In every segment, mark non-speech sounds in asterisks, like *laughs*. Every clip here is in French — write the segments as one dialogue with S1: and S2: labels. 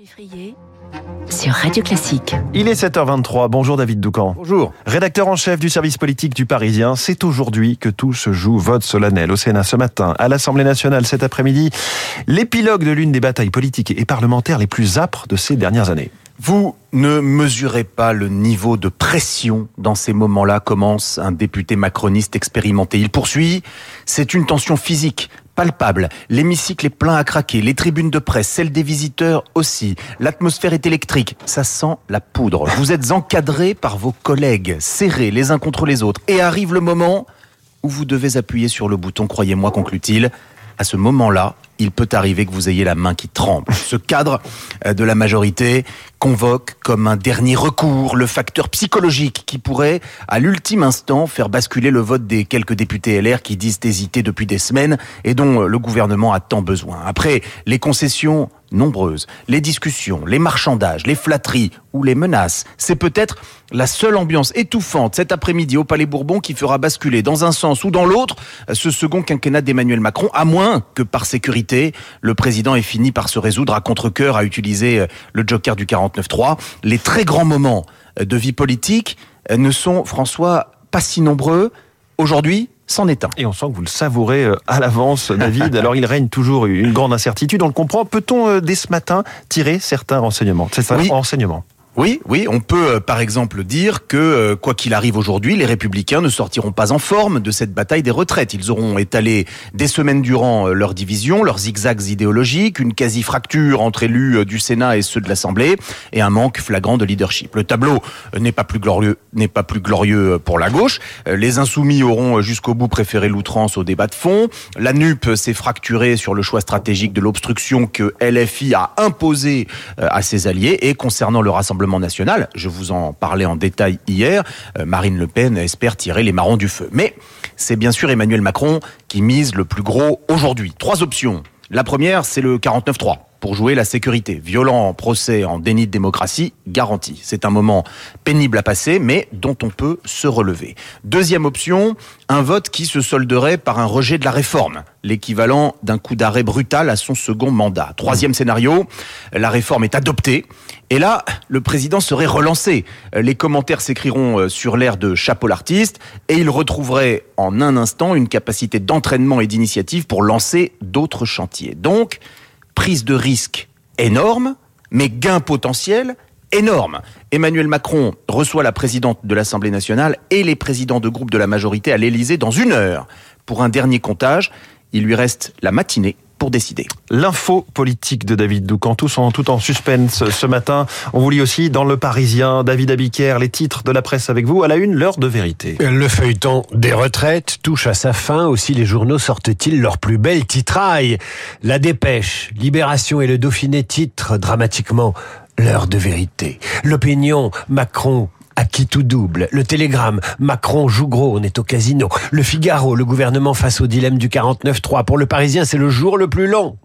S1: Giffrier sur Radio Classique.
S2: Il est 7h23. Bonjour David Doucan.
S3: Bonjour.
S2: Rédacteur en chef du service politique du Parisien, c'est aujourd'hui que tout se joue. Vote solennel au Sénat ce matin, à l'Assemblée nationale cet après-midi. L'épilogue de l'une des batailles politiques et parlementaires les plus âpres de ces dernières années.
S3: Vous ne mesurez pas le niveau de pression dans ces moments-là, commence un député macroniste expérimenté. Il poursuit, c'est une tension physique, palpable. L'hémicycle est plein à craquer, les tribunes de presse, celles des visiteurs aussi. L'atmosphère est électrique, ça sent la poudre. Vous êtes encadrés par vos collègues, serrés les uns contre les autres. Et arrive le moment où vous devez appuyer sur le bouton, croyez-moi, conclut-il. À ce moment-là, il peut arriver que vous ayez la main qui tremble. Ce cadre euh, de la majorité convoque comme un dernier recours le facteur psychologique qui pourrait, à l'ultime instant, faire basculer le vote des quelques députés LR qui disent hésiter depuis des semaines et dont le gouvernement a tant besoin. Après les concessions nombreuses, les discussions, les marchandages, les flatteries ou les menaces, c'est peut-être la seule ambiance étouffante cet après-midi au Palais Bourbon qui fera basculer dans un sens ou dans l'autre ce second quinquennat d'Emmanuel Macron, à moins que par sécurité, le président ait fini par se résoudre à contre-cœur à utiliser le joker du 49-3. Les très grands moments de vie politique ne sont, François, pas si nombreux. Aujourd'hui, c'en est un.
S2: Et on sent que vous le savourez euh, à l'avance, David. *laughs* Alors il règne toujours une grande incertitude, on le comprend. Peut-on, euh, dès ce matin, tirer certains renseignements? C'est
S3: oui.
S2: renseignements
S3: oui, oui, on peut euh, par exemple dire que euh, quoi qu'il arrive aujourd'hui, les républicains ne sortiront pas en forme de cette bataille des retraites. Ils auront étalé des semaines durant euh, leur division, leurs zigzags idéologiques, une quasi-fracture entre élus du Sénat et ceux de l'Assemblée, et un manque flagrant de leadership. Le tableau n'est pas plus glorieux, pour la gauche. Les insoumis auront jusqu'au bout préféré l'outrance au débat de fond. La NUP s'est fracturée sur le choix stratégique de l'obstruction que LFI a imposé à ses alliés, et concernant le Rassemblement national, je vous en parlais en détail hier, euh, Marine Le Pen espère tirer les marrons du feu. Mais c'est bien sûr Emmanuel Macron qui mise le plus gros aujourd'hui. Trois options. La première, c'est le 49-3 pour jouer la sécurité. Violent procès en déni de démocratie garanti. C'est un moment pénible à passer, mais dont on peut se relever. Deuxième option, un vote qui se solderait par un rejet de la réforme, l'équivalent d'un coup d'arrêt brutal à son second mandat. Troisième scénario, la réforme est adoptée, et là, le président serait relancé. Les commentaires s'écriront euh, sur l'air de chapeau l'artiste, et il retrouverait en un instant une capacité d'entraînement et d'initiative pour lancer d'autres chantiers. Donc, prise de risque énorme, mais gain potentiel énorme. Emmanuel Macron reçoit la présidente de l'Assemblée nationale et les présidents de groupe de la majorité à l'Élysée dans une heure. Pour un dernier comptage, il lui reste la matinée pour décider.
S2: L'info politique de David Doucan, tous en, tout en suspense ce matin. On vous lit aussi dans Le Parisien, David Abiker, les titres de la presse avec vous. À la une, l'heure de vérité.
S4: Le feuilleton des retraites touche à sa fin. Aussi, les journaux sortent-ils leur plus belle titraille. La dépêche, Libération et le Dauphiné titrent dramatiquement l'heure de vérité. L'opinion, Macron à qui tout double. Le Télégramme, Macron joue gros, on est au casino. Le Figaro, le gouvernement face au dilemme du 49-3. Pour le Parisien, c'est le jour le plus long.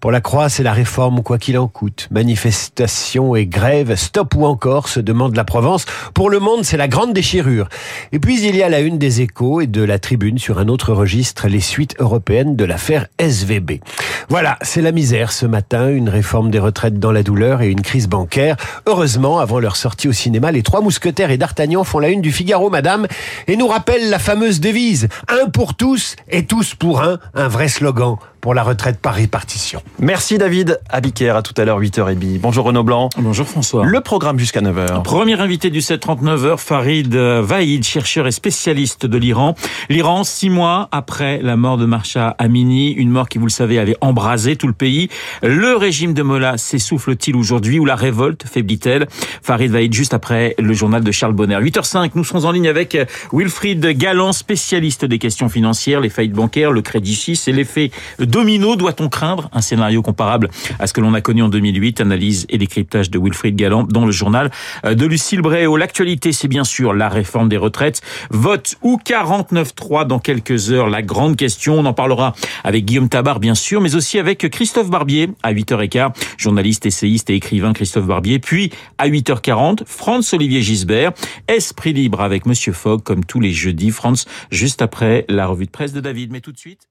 S4: Pour la Croix, c'est la réforme quoi qu'il en coûte. Manifestation et grève, stop ou encore, se demande la Provence. Pour le monde, c'est la grande déchirure. Et puis, il y a la une des échos et de la tribune sur un autre registre, les suites européennes de l'affaire SVB. Voilà, c'est la misère ce matin, une réforme des retraites dans la douleur et une crise bancaire. Heureusement, avant leur sortie au cinéma, les trois mousquetaires et d'Artagnan font la une du Figaro, madame, et nous rappellent la fameuse devise. Un pour tous et tous pour un, un vrai slogan pour la retraite par répartition.
S2: Merci David Abiker, à tout à l'heure 8h30. Bonjour Renaud Blanc.
S5: Bonjour François.
S2: Le programme jusqu'à 9h.
S5: Premier invité du 7-39h, Farid Vaïd, chercheur et spécialiste de l'Iran. L'Iran, six mois après la mort de Marsha Amini, une mort qui, vous le savez, avait embrasé tout le pays. Le régime de Mollah s'essouffle-t-il aujourd'hui ou la révolte faiblit-elle? Farid Vaïd, juste après le journal de Charles Bonner. 8h05, nous serons en ligne avec Wilfried Galland, spécialiste des questions financières, les faillites bancaires, le crédit suisse et l'effet domino, doit-on craindre un scénario comparable à ce que l'on a connu en 2008 Analyse et décryptage de Wilfried Galland dans le journal de Lucille Bréau. L'actualité, c'est bien sûr la réforme des retraites. Vote ou 49-3 dans quelques heures, la grande question. On en parlera avec Guillaume Tabar, bien sûr, mais aussi avec Christophe Barbier à 8h15, journaliste, essayiste et écrivain Christophe Barbier. Puis à 8h40, Franz-Olivier Gisbert, Esprit libre avec Monsieur Fogg, comme tous les jeudis. France, juste après la revue de presse de David. Mais tout de suite...